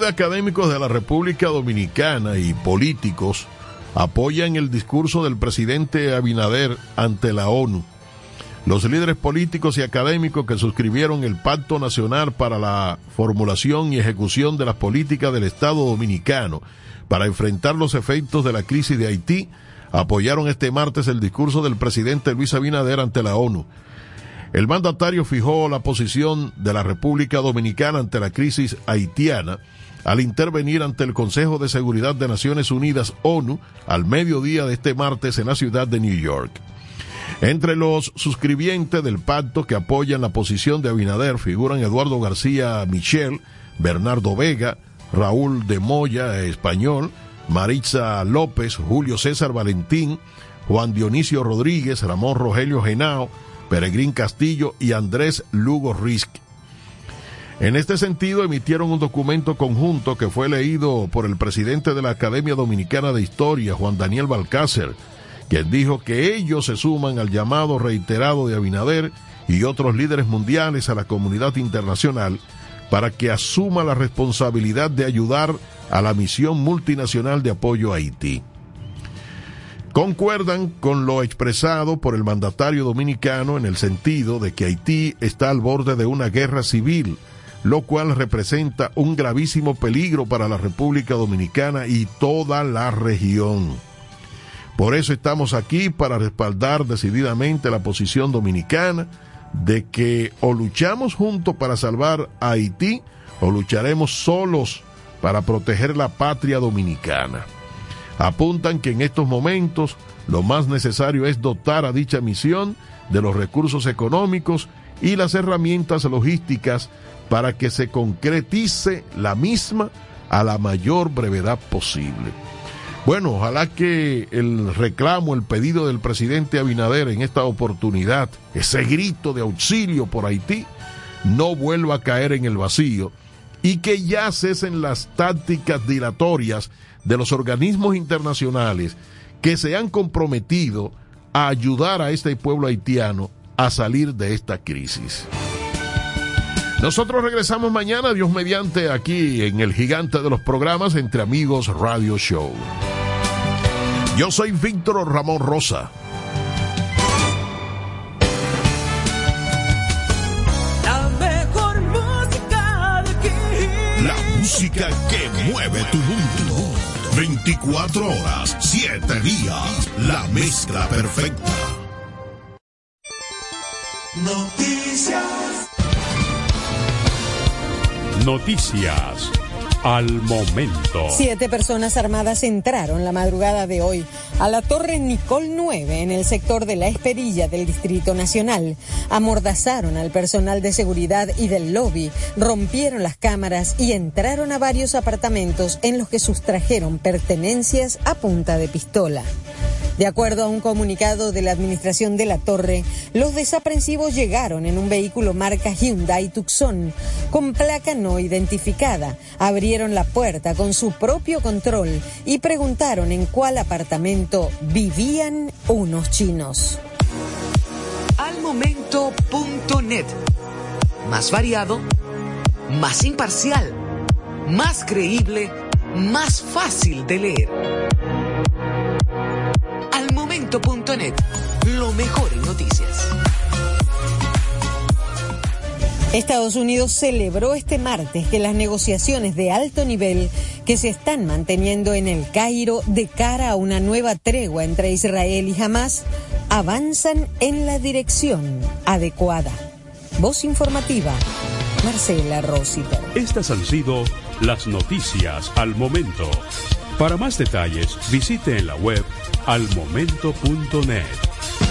de académicos de la República Dominicana y políticos apoyan el discurso del presidente Abinader ante la ONU. Los líderes políticos y académicos que suscribieron el Pacto Nacional para la formulación y ejecución de las políticas del Estado Dominicano para enfrentar los efectos de la crisis de Haití apoyaron este martes el discurso del presidente Luis Abinader ante la ONU. El mandatario fijó la posición de la República Dominicana ante la crisis haitiana al intervenir ante el Consejo de Seguridad de Naciones Unidas ONU al mediodía de este martes en la ciudad de New York. Entre los suscribientes del pacto que apoyan la posición de Abinader figuran Eduardo García Michel, Bernardo Vega, Raúl de Moya, español, Maritza López, Julio César Valentín, Juan Dionisio Rodríguez, Ramón Rogelio Genao, Peregrín Castillo y Andrés Lugo Risk. En este sentido, emitieron un documento conjunto que fue leído por el presidente de la Academia Dominicana de Historia, Juan Daniel Balcácer, quien dijo que ellos se suman al llamado reiterado de Abinader y otros líderes mundiales a la comunidad internacional para que asuma la responsabilidad de ayudar a la misión multinacional de apoyo a Haití. Concuerdan con lo expresado por el mandatario dominicano en el sentido de que Haití está al borde de una guerra civil, lo cual representa un gravísimo peligro para la República Dominicana y toda la región. Por eso estamos aquí para respaldar decididamente la posición dominicana de que o luchamos juntos para salvar a Haití o lucharemos solos para proteger la patria dominicana. Apuntan que en estos momentos lo más necesario es dotar a dicha misión de los recursos económicos y las herramientas logísticas para que se concretice la misma a la mayor brevedad posible. Bueno, ojalá que el reclamo, el pedido del presidente Abinader en esta oportunidad, ese grito de auxilio por Haití, no vuelva a caer en el vacío y que ya cesen las tácticas dilatorias de los organismos internacionales que se han comprometido a ayudar a este pueblo haitiano a salir de esta crisis. Nosotros regresamos mañana, Dios mediante, aquí en el gigante de los programas Entre Amigos Radio Show. Yo soy Víctor Ramón Rosa. La mejor música de aquí. La música que mueve tu mundo. 24 horas, 7 días. La mezcla perfecta. Noticias. Noticias al momento. Siete personas armadas entraron la madrugada de hoy a la Torre Nicol 9 en el sector de La Esperilla del Distrito Nacional. Amordazaron al personal de seguridad y del lobby, rompieron las cámaras y entraron a varios apartamentos en los que sustrajeron pertenencias a punta de pistola. De acuerdo a un comunicado de la Administración de la Torre, los desaprensivos llegaron en un vehículo marca Hyundai Tucson con placa no identificada. Abrieron la puerta con su propio control y preguntaron en cuál apartamento vivían unos chinos. Almomento.net. Más variado, más imparcial, más creíble, más fácil de leer. Lo mejor en noticias. Estados Unidos celebró este martes que las negociaciones de alto nivel que se están manteniendo en el Cairo de cara a una nueva tregua entre Israel y Hamas avanzan en la dirección adecuada. Voz informativa, Marcela Rosita. Estas han sido las noticias al momento. Para más detalles, visite en la web almomento.net.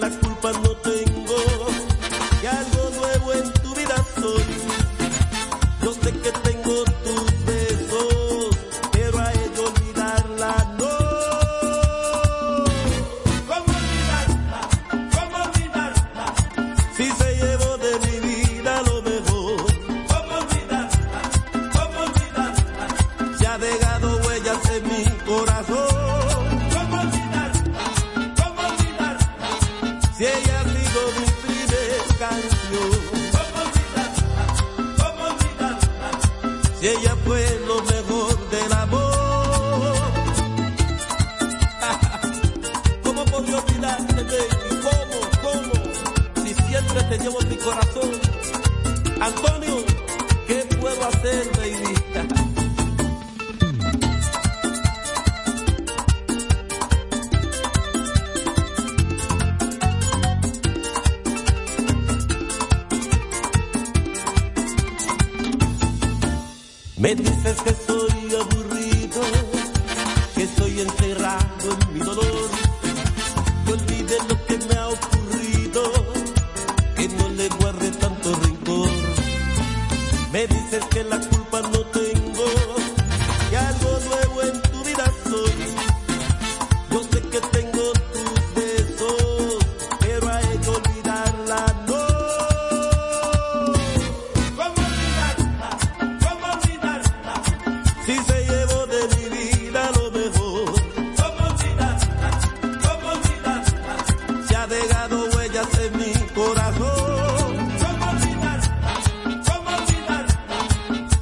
like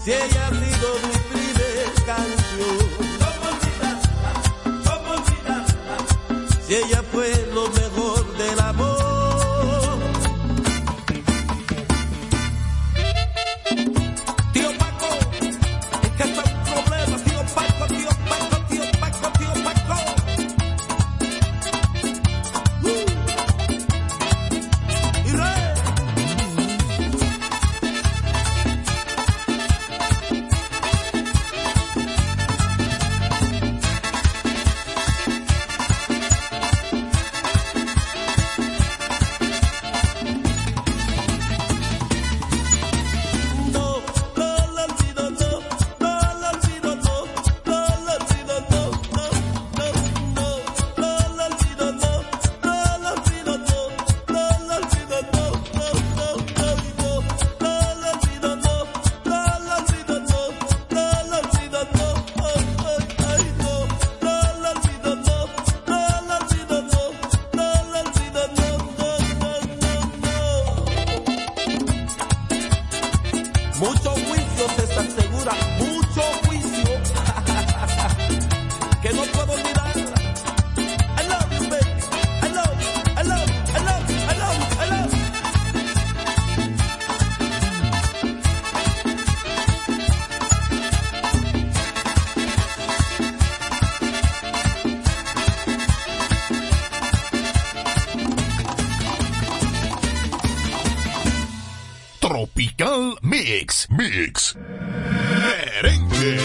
olvidarla? Si Mix. Merengue.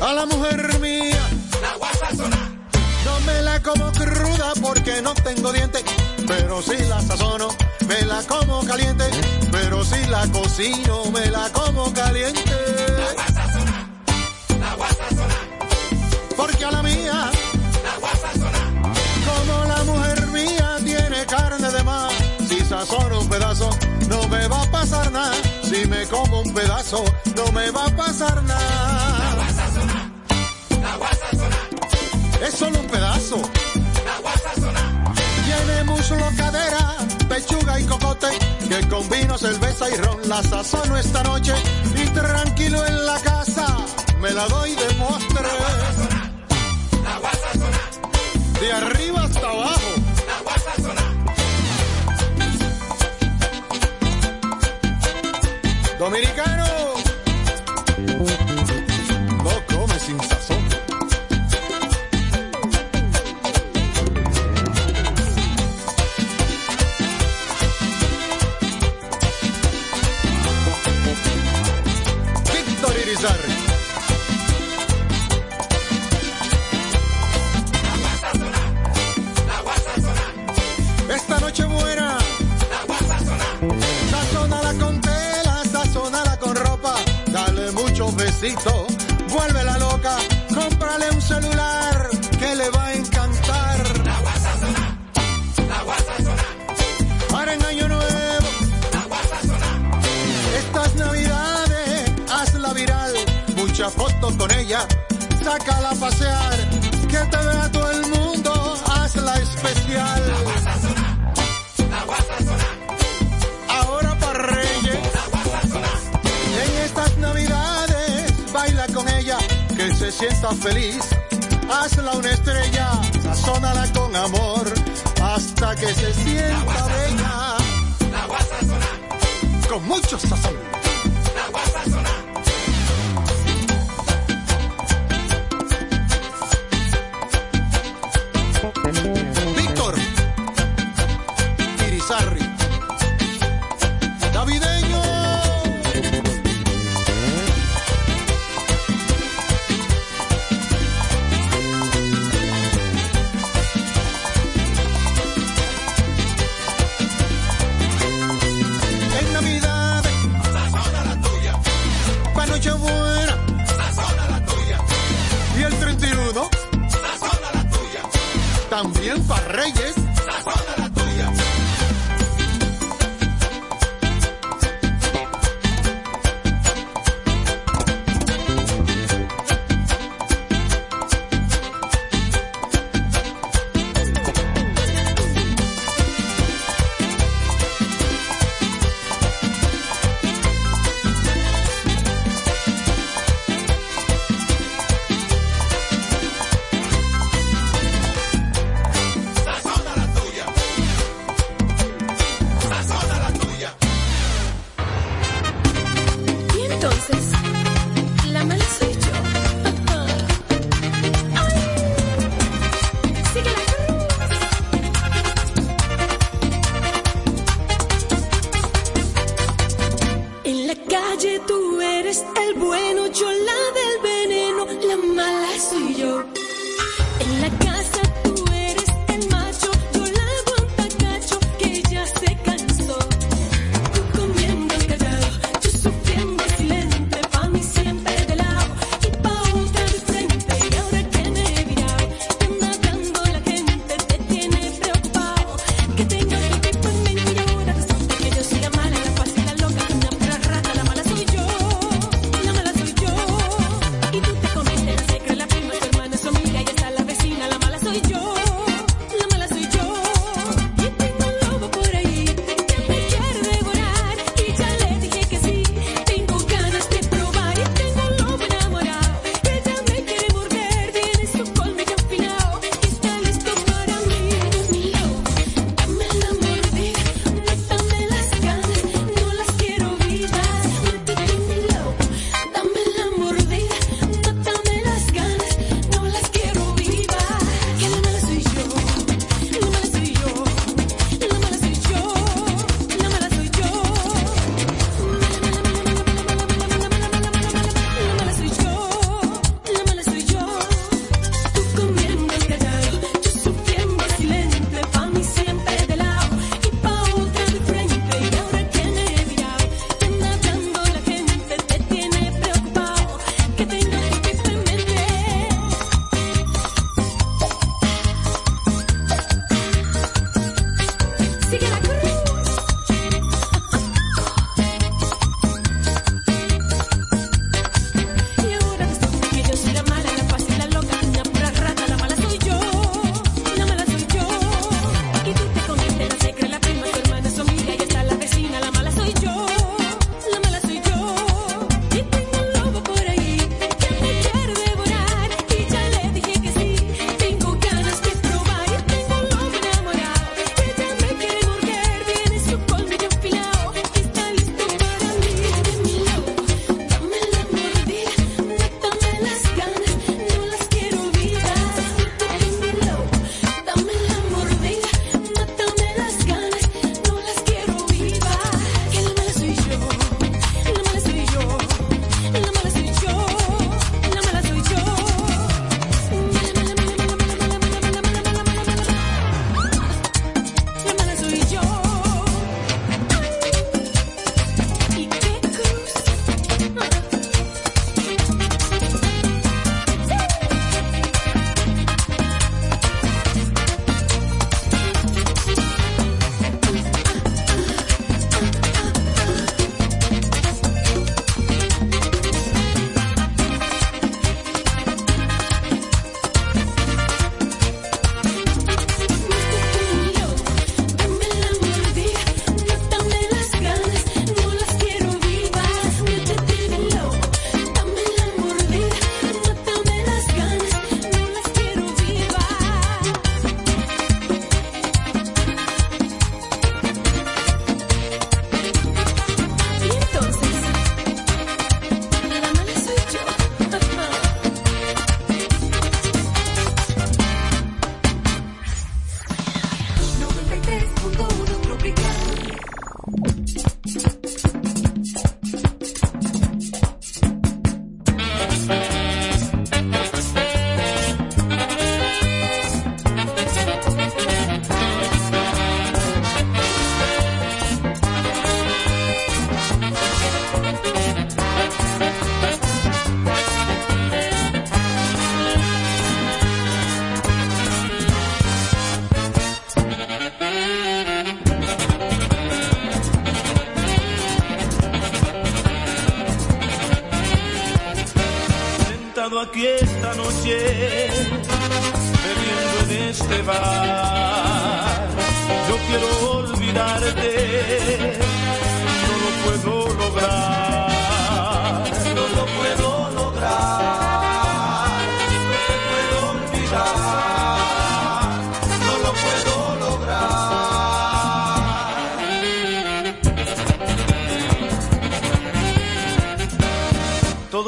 A la mujer mía. No me la como cruda porque no tengo dientes. Pero si la sazono, me la como caliente. Pero si la cocino, me la como caliente. Porque Si sazono un pedazo, no me va a pasar nada. Si me como un pedazo, no me va a pasar nada. Es solo un pedazo. Tiene muslo, cadera, pechuga y cocote. Que con vino, cerveza y ron la sazono esta noche. Y tranquilo en la casa, me la doy de postre. De arriba hasta abajo. Dominicano. Besitos, vuélvela loca. Cómprale un celular que le va a encantar. Para en año nuevo. Estas navidades, hazla viral. Muchas fotos con ella, sácala a pasear. Que te vea que se sienta feliz. Hazla una estrella, sazónala con amor, hasta que se sienta bella. Con mucho sazón.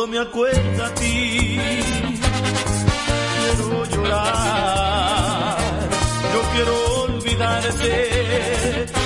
me acuerdo a ti, quiero llorar, yo quiero olvidarte.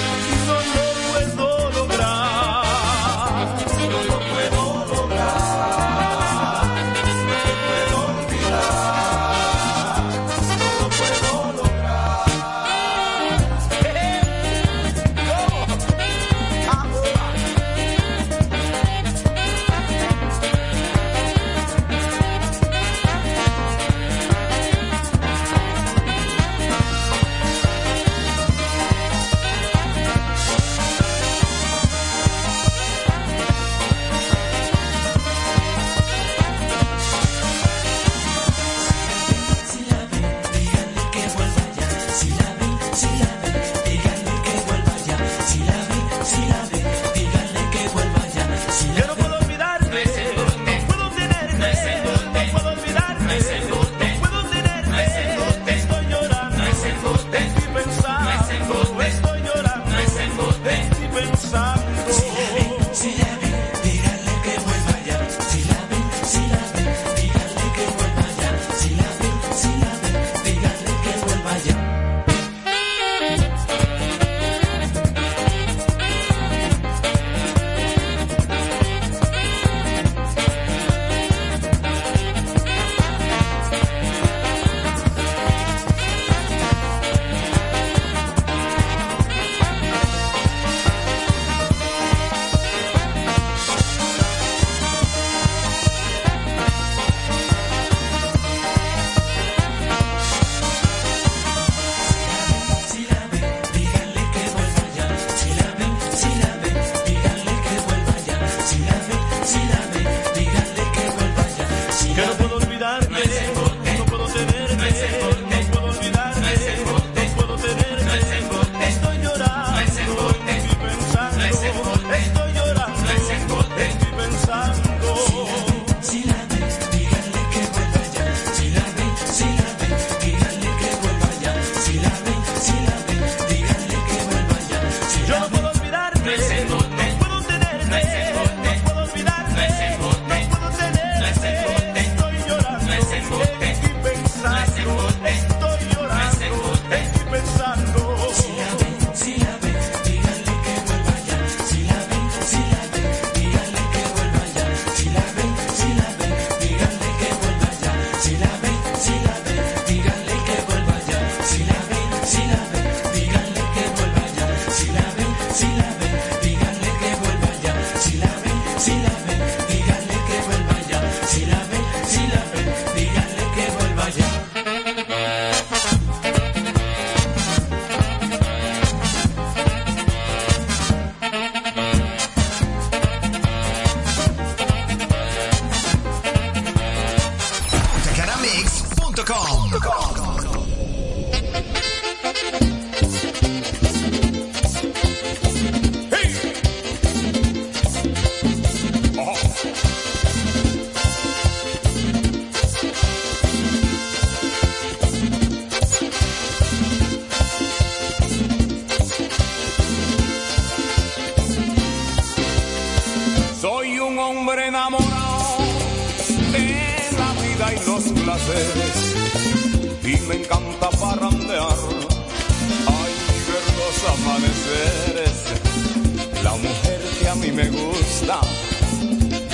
me gusta.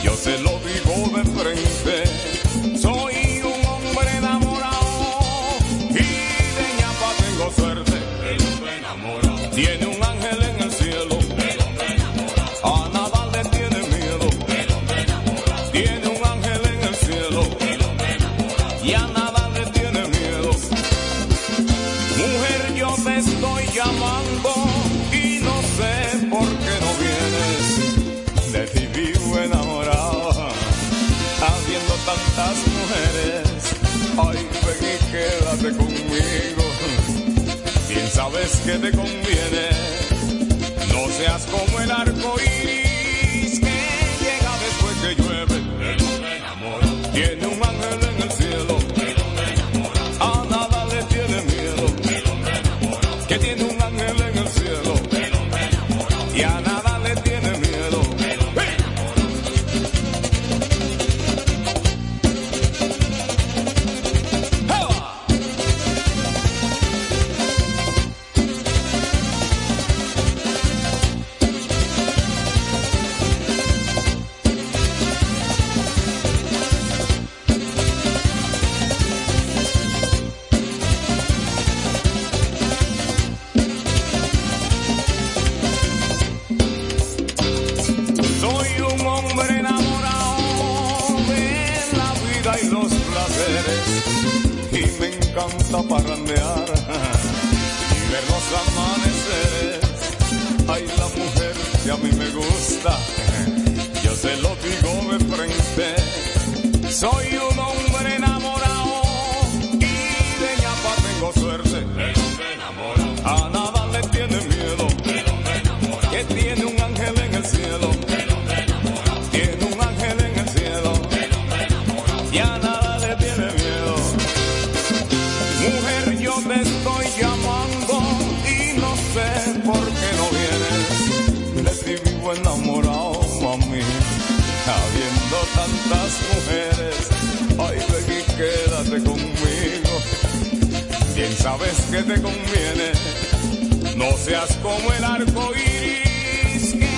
Yo se lo que te conviene. que te conviene. No seas como el arco iris que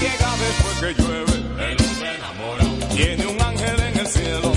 llega después que llueve. El hombre enamorado tiene un ángel en el cielo.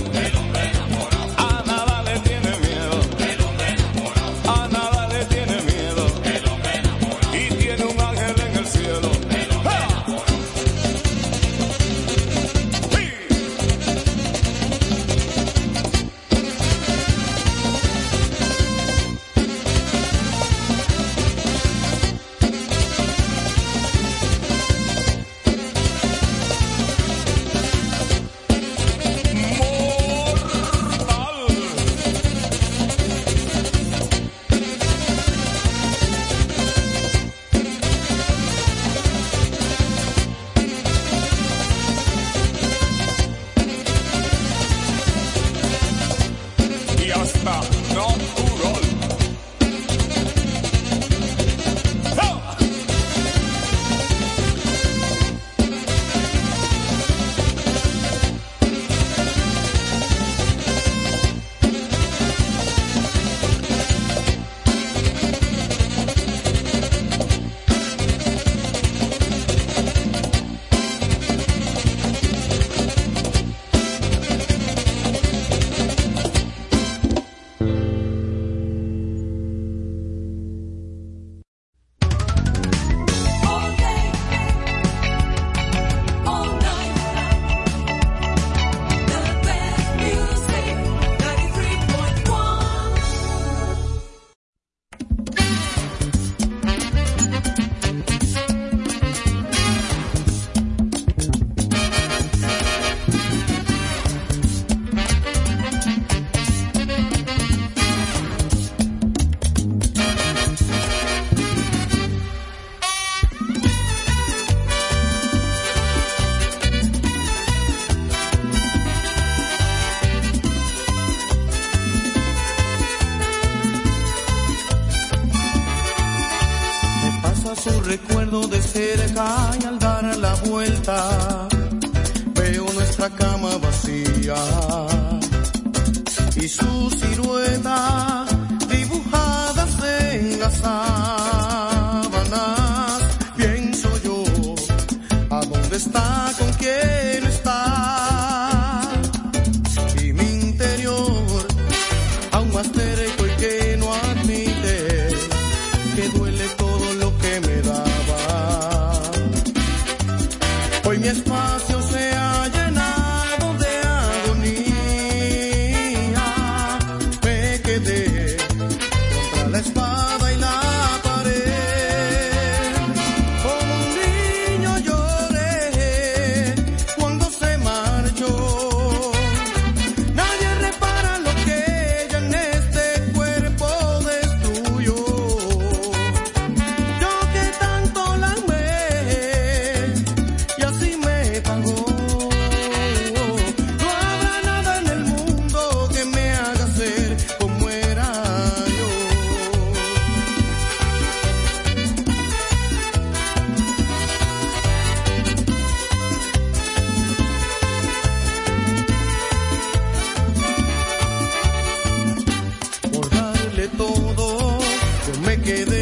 Quedé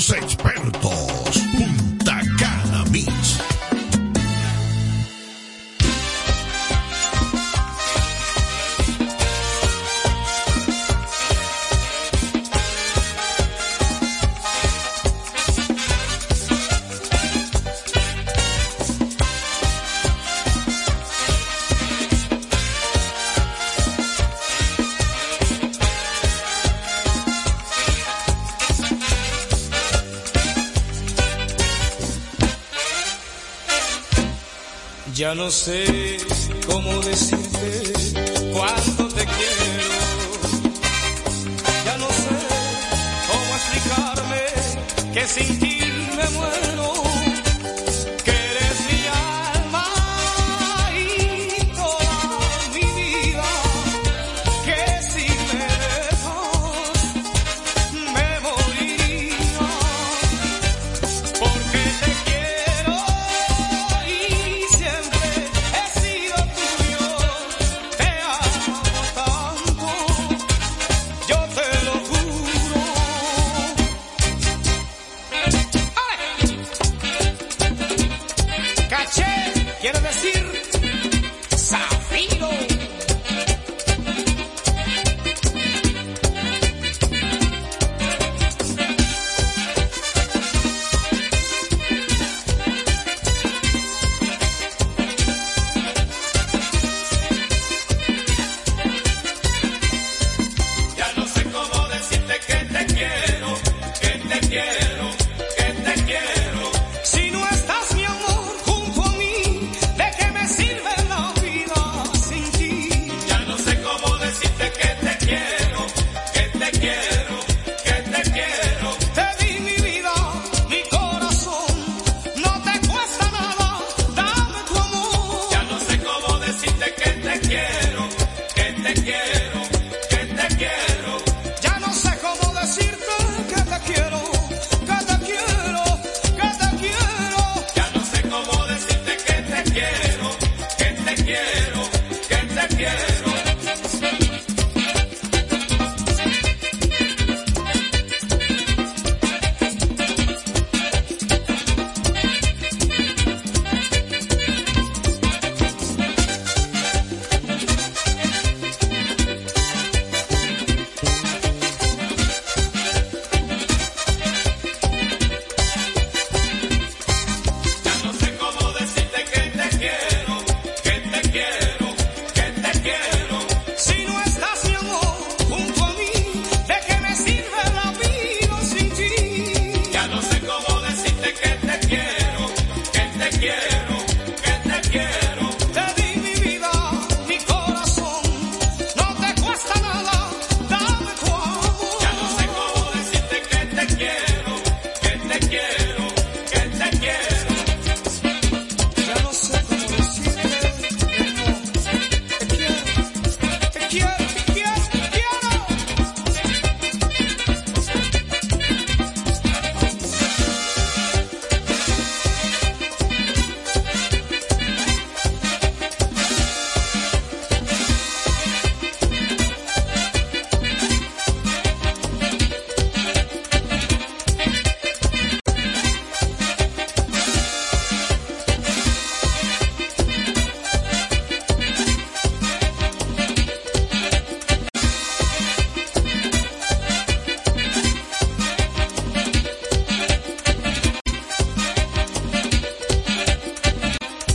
somos expertos. Ya no sé cómo decirte